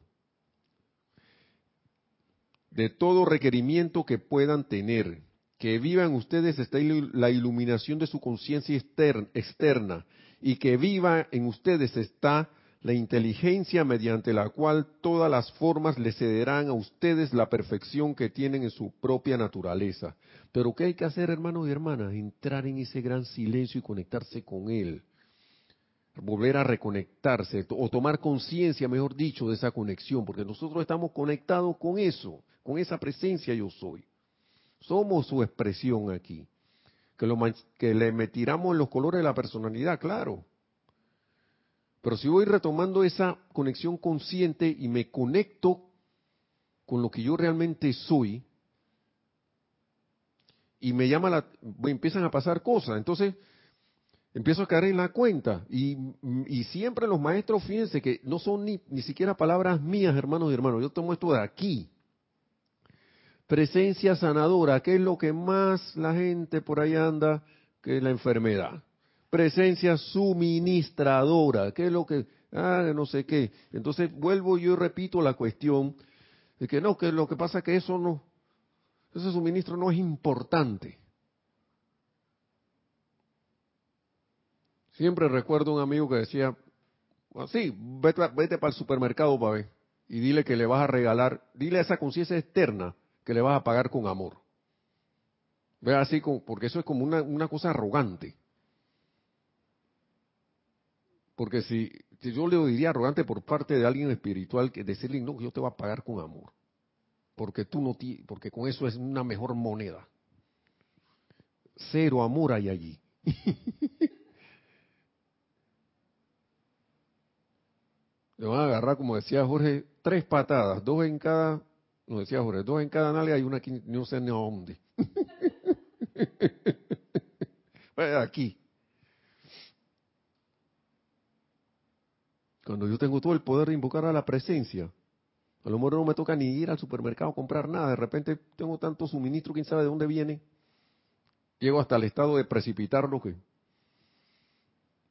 de todo requerimiento que puedan tener. Que viva en ustedes está la iluminación de su conciencia externa y que viva en ustedes está la inteligencia mediante la cual todas las formas le cederán a ustedes la perfección que tienen en su propia naturaleza. Pero ¿qué hay que hacer, hermanos y hermanas? Entrar en ese gran silencio y conectarse con Él. Volver a reconectarse o tomar conciencia, mejor dicho, de esa conexión, porque nosotros estamos conectados con eso, con esa presencia yo soy. Somos su expresión aquí. Que, le metiramos en los colores de la personalidad, claro pero si voy retomando esa conexión consciente y me conecto con lo que yo realmente soy, y me llama la, empiezan a pasar cosas, entonces empiezo a caer en la cuenta. Y, y siempre los maestros, fíjense que no son ni, ni siquiera palabras mías, hermanos y hermanos, yo tomo esto de aquí. Presencia sanadora, ¿qué es lo que más la gente por ahí anda? Que es la enfermedad presencia suministradora, ¿qué es lo que, ah, no sé qué. Entonces vuelvo yo y repito la cuestión de que no, que lo que pasa es que eso no, ese suministro no es importante. Siempre recuerdo un amigo que decía, así, vete, vete para el supermercado para ver y dile que le vas a regalar, dile a esa conciencia externa que le vas a pagar con amor. Ve así, porque eso es como una, una cosa arrogante. Porque si, yo le diría arrogante por parte de alguien espiritual, que decirle, no, yo te voy a pagar con amor. Porque tú no porque con eso es una mejor moneda. Cero amor hay allí. Le van a agarrar, como decía Jorge, tres patadas, dos en cada, no decía Jorge, dos en cada nalga y una aquí, no sé ni a dónde. aquí. Cuando yo tengo todo el poder de invocar a la presencia, a lo mejor no me toca ni ir al supermercado a comprar nada, de repente tengo tanto suministro, quién sabe de dónde viene. Llego hasta el estado de precipitarlo que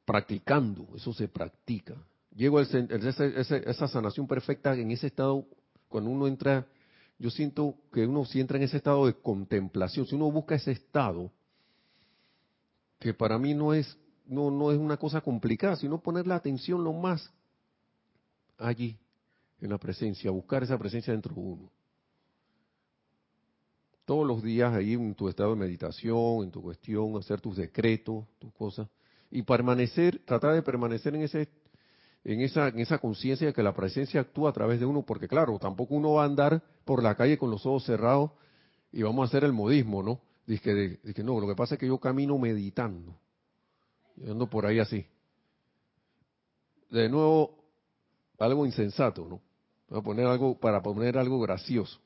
practicando, eso se practica. Llego a esa sanación perfecta en ese estado, cuando uno entra, yo siento que uno si entra en ese estado de contemplación, si uno busca ese estado, que para mí no es, no, no es una cosa complicada, sino poner la atención lo más allí, en la presencia, buscar esa presencia dentro de uno. Todos los días ahí en tu estado de meditación, en tu cuestión, hacer tus decretos, tus cosas, y permanecer, tratar de permanecer en ese en esa, en esa conciencia de que la presencia actúa a través de uno, porque claro, tampoco uno va a andar por la calle con los ojos cerrados y vamos a hacer el modismo, ¿no? Dice de, que no, lo que pasa es que yo camino meditando. Yo por ahí así. De nuevo, algo insensato, ¿no? Voy poner algo para poner algo gracioso.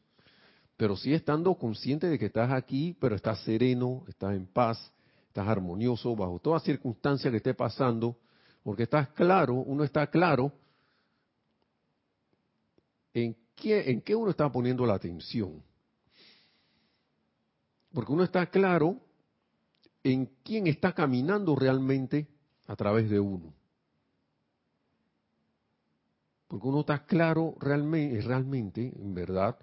Pero sí estando consciente de que estás aquí, pero estás sereno, estás en paz, estás armonioso bajo toda circunstancia que esté pasando, porque estás claro, uno está claro en qué, en qué uno está poniendo la atención. Porque uno está claro en quién está caminando realmente a través de uno. Porque uno está claro realmente, realmente, en verdad,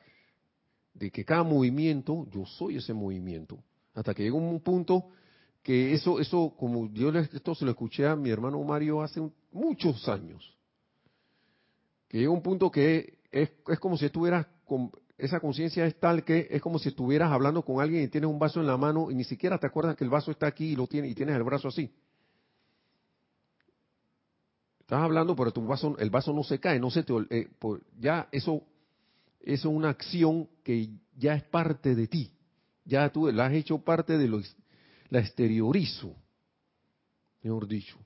de que cada movimiento, yo soy ese movimiento. Hasta que llega un punto que eso, eso, como yo esto se lo escuché a mi hermano Mario hace muchos años, que llega un punto que es, es como si estuvieras, con, esa conciencia es tal que es como si estuvieras hablando con alguien y tienes un vaso en la mano y ni siquiera te acuerdas que el vaso está aquí y lo tienes y tienes el brazo así. Estás hablando, pero tu vaso, el vaso no se cae, no se te, eh, ya eso, es una acción que ya es parte de ti. Ya tú la has hecho parte de lo, la exteriorizo, mejor dicho.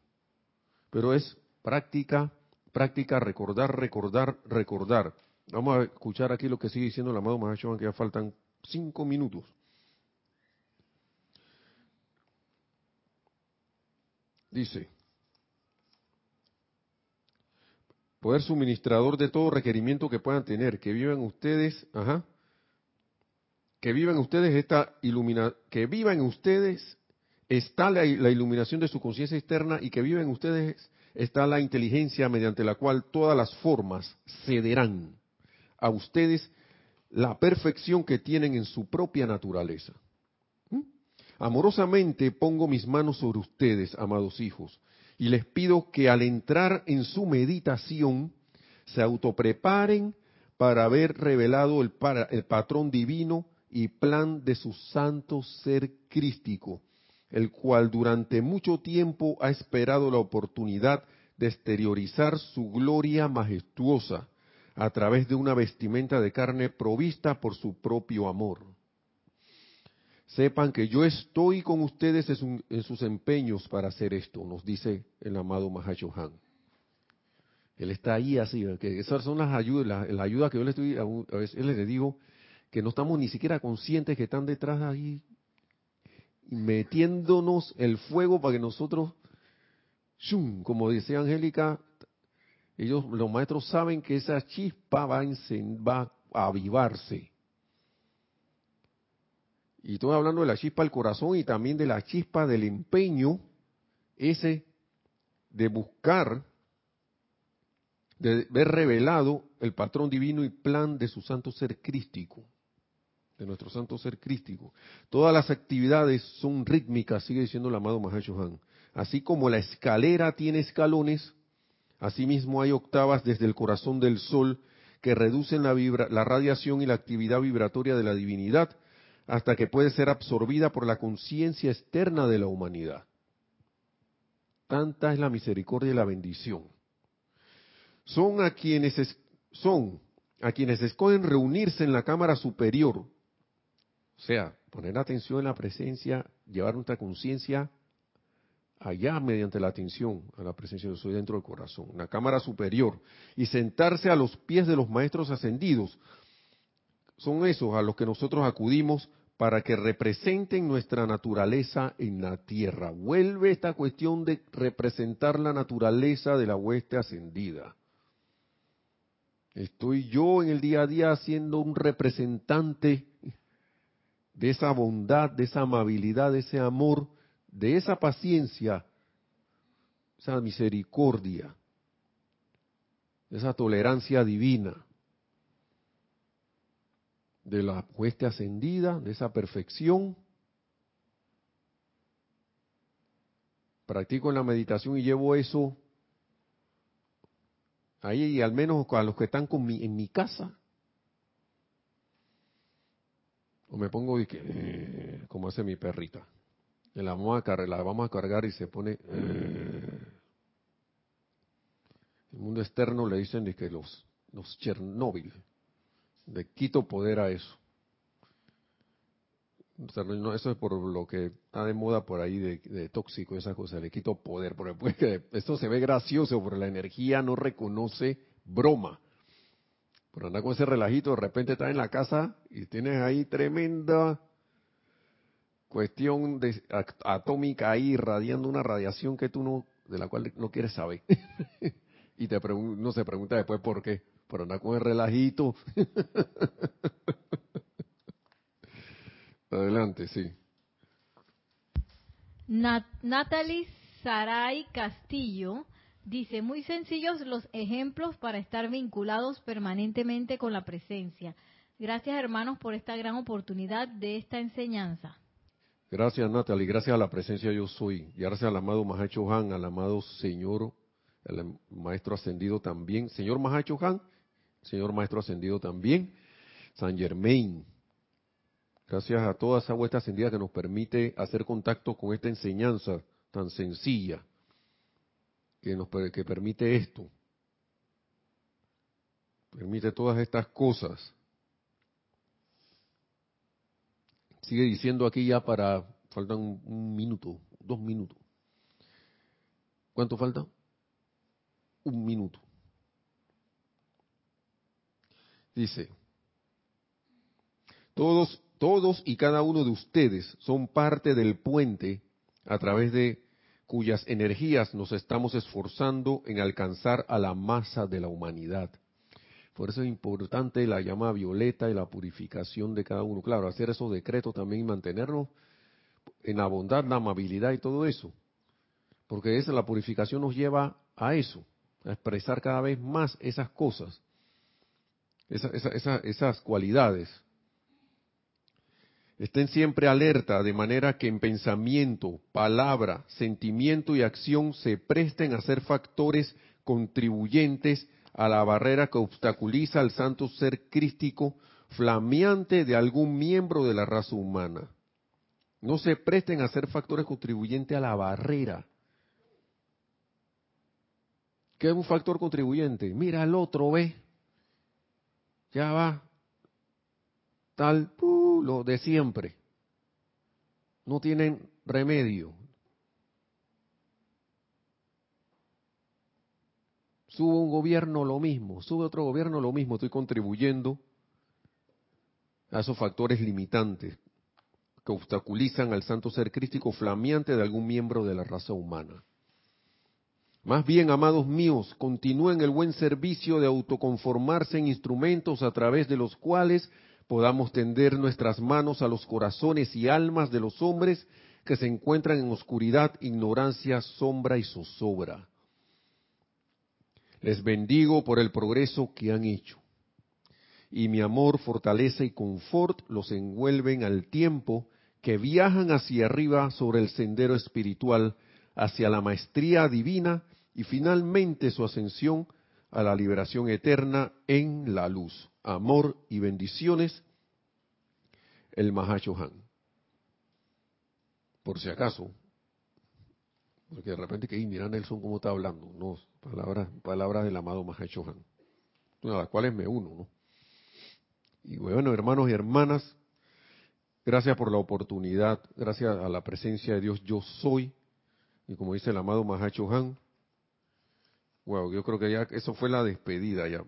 Pero es práctica, práctica, recordar, recordar, recordar. Vamos a escuchar aquí lo que sigue diciendo el amado Mahashohan, que ya faltan cinco minutos. Dice, poder suministrador de todo requerimiento que puedan tener, que vivan ustedes, ajá, que vivan ustedes esta ilumina, que vivan ustedes está la, iluminación de su conciencia externa y que viven ustedes está la inteligencia mediante la cual todas las formas cederán a ustedes la perfección que tienen en su propia naturaleza. ¿Mm? Amorosamente pongo mis manos sobre ustedes, amados hijos, y les pido que al entrar en su meditación se autopreparen para ver revelado el, el patrón divino y plan de su santo ser crístico, el cual durante mucho tiempo ha esperado la oportunidad de exteriorizar su gloria majestuosa a través de una vestimenta de carne provista por su propio amor. Sepan que yo estoy con ustedes en sus empeños para hacer esto, nos dice el amado Mahashohan. Él está ahí así, que esas son las ayudas, la, ayuda que yo le estoy, a veces le digo que no estamos ni siquiera conscientes que están detrás ahí metiéndonos el fuego para que nosotros, como decía Angélica, ellos, los maestros saben que esa chispa va a, a avivarse. Y estoy hablando de la chispa del corazón y también de la chispa del empeño, ese de buscar, de ver revelado el patrón divino y plan de su santo ser crístico, de nuestro santo ser crístico. Todas las actividades son rítmicas, sigue diciendo el amado Mahashohan. Así como la escalera tiene escalones, Asimismo hay octavas desde el corazón del sol que reducen la, la radiación y la actividad vibratoria de la divinidad hasta que puede ser absorbida por la conciencia externa de la humanidad. Tanta es la misericordia y la bendición. Son a quienes son a quienes escogen reunirse en la cámara superior, o sea, poner atención en la presencia, llevar nuestra conciencia allá mediante la atención a la presencia de soy dentro del corazón, una cámara superior, y sentarse a los pies de los maestros ascendidos. Son esos a los que nosotros acudimos para que representen nuestra naturaleza en la tierra. Vuelve esta cuestión de representar la naturaleza de la hueste ascendida. Estoy yo en el día a día siendo un representante de esa bondad, de esa amabilidad, de ese amor de esa paciencia, esa misericordia, esa tolerancia divina, de la hueste ascendida, de esa perfección. Practico en la meditación y llevo eso ahí, y al menos a los que están con en mi casa. O me pongo y que, eh, como hace mi perrita la vamos a cargar, la vamos a cargar y se pone... Eh, el mundo externo le dicen de que los, los Chernóbil, de quito poder a eso. eso es por lo que está de moda por ahí de, tóxico, esa cosa, le quito poder, porque pues, esto se ve gracioso, pero la energía no reconoce broma. Por andar con ese relajito, de repente estás en la casa y tienes ahí tremenda cuestión de, atómica ahí irradiando una radiación que tú no, de la cual no quieres saber. y te no se pregunta después por qué, por andar con el relajito. Adelante, sí. Natalie Saray Castillo dice, muy sencillos los ejemplos para estar vinculados permanentemente con la presencia. Gracias hermanos por esta gran oportunidad de esta enseñanza. Gracias, Natalie. Gracias a la presencia yo soy. Y gracias al amado Mahacho Han, al amado Señor, al Maestro Ascendido también. Señor Mahacho Han, Señor Maestro Ascendido también. San Germain. Gracias a toda esa vuestra ascendida que nos permite hacer contacto con esta enseñanza tan sencilla, que nos que permite esto. Permite todas estas cosas. Sigue diciendo aquí ya para, faltan un, minuto, dos minutos. ¿Cuánto falta? Un minuto. Dice, todos, todos y cada uno de ustedes son parte del puente a través de cuyas energías nos estamos esforzando en alcanzar a la masa de la humanidad. Por eso es importante la llama violeta y la purificación de cada uno. Claro, hacer esos decretos también y mantenernos en la bondad, la amabilidad y todo eso. Porque esa, la purificación nos lleva a eso, a expresar cada vez más esas cosas, esas cualidades. Estén siempre alerta de manera que en pensamiento, palabra, sentimiento y acción se presten a ser factores contribuyentes a la barrera que obstaculiza al santo ser crístico flameante de algún miembro de la raza humana. No se presten a ser factores contribuyentes a la barrera. ¿Qué es un factor contribuyente? Mira al otro, ve. Ya va. Tal, uh, lo de siempre. No tienen remedio. Sube un gobierno lo mismo, sube otro gobierno lo mismo. Estoy contribuyendo a esos factores limitantes que obstaculizan al santo ser crístico flameante de algún miembro de la raza humana. Más bien, amados míos, continúen el buen servicio de autoconformarse en instrumentos a través de los cuales podamos tender nuestras manos a los corazones y almas de los hombres que se encuentran en oscuridad, ignorancia, sombra y zozobra. Les bendigo por el progreso que han hecho. Y mi amor, fortaleza y confort los envuelven al tiempo que viajan hacia arriba sobre el sendero espiritual, hacia la maestría divina y finalmente su ascensión a la liberación eterna en la luz. Amor y bendiciones, el Mahashohan. Por si acaso, porque de repente que, mira Nelson cómo está hablando, no, palabras, palabras del amado Mahashohan, a las cuales me uno, ¿no? Y bueno, hermanos y hermanas, Gracias por la oportunidad, gracias a la presencia de Dios, yo soy. Y como dice el amado Mahacho Han, wow, yo creo que ya eso fue la despedida ya.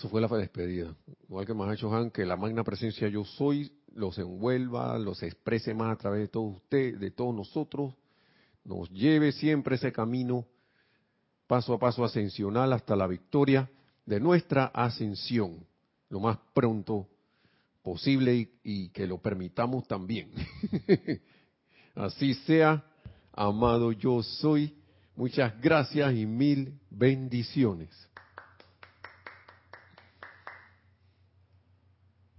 Eso fue la despedida. Igual que Mahacho Han, que la magna presencia yo soy los envuelva, los exprese más a través de todos ustedes, de todos nosotros, nos lleve siempre ese camino paso a paso ascensional hasta la victoria de nuestra ascensión lo más pronto posible y, que lo permitamos también. Así sea, amado yo soy. Muchas gracias y mil bendiciones.